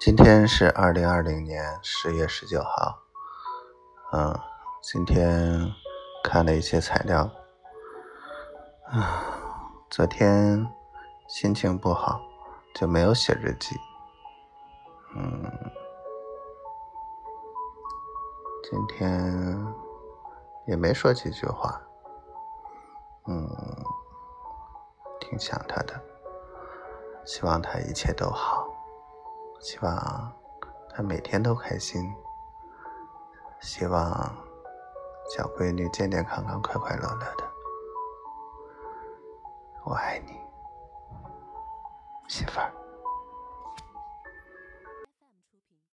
今天是二零二零年十月十九号，嗯，今天看了一些材料，啊，昨天心情不好，就没有写日记，嗯，今天也没说几句话，嗯，挺想他的，希望他一切都好。希望他每天都开心，希望小闺女健健康康、快快乐乐的。我爱你，媳妇儿。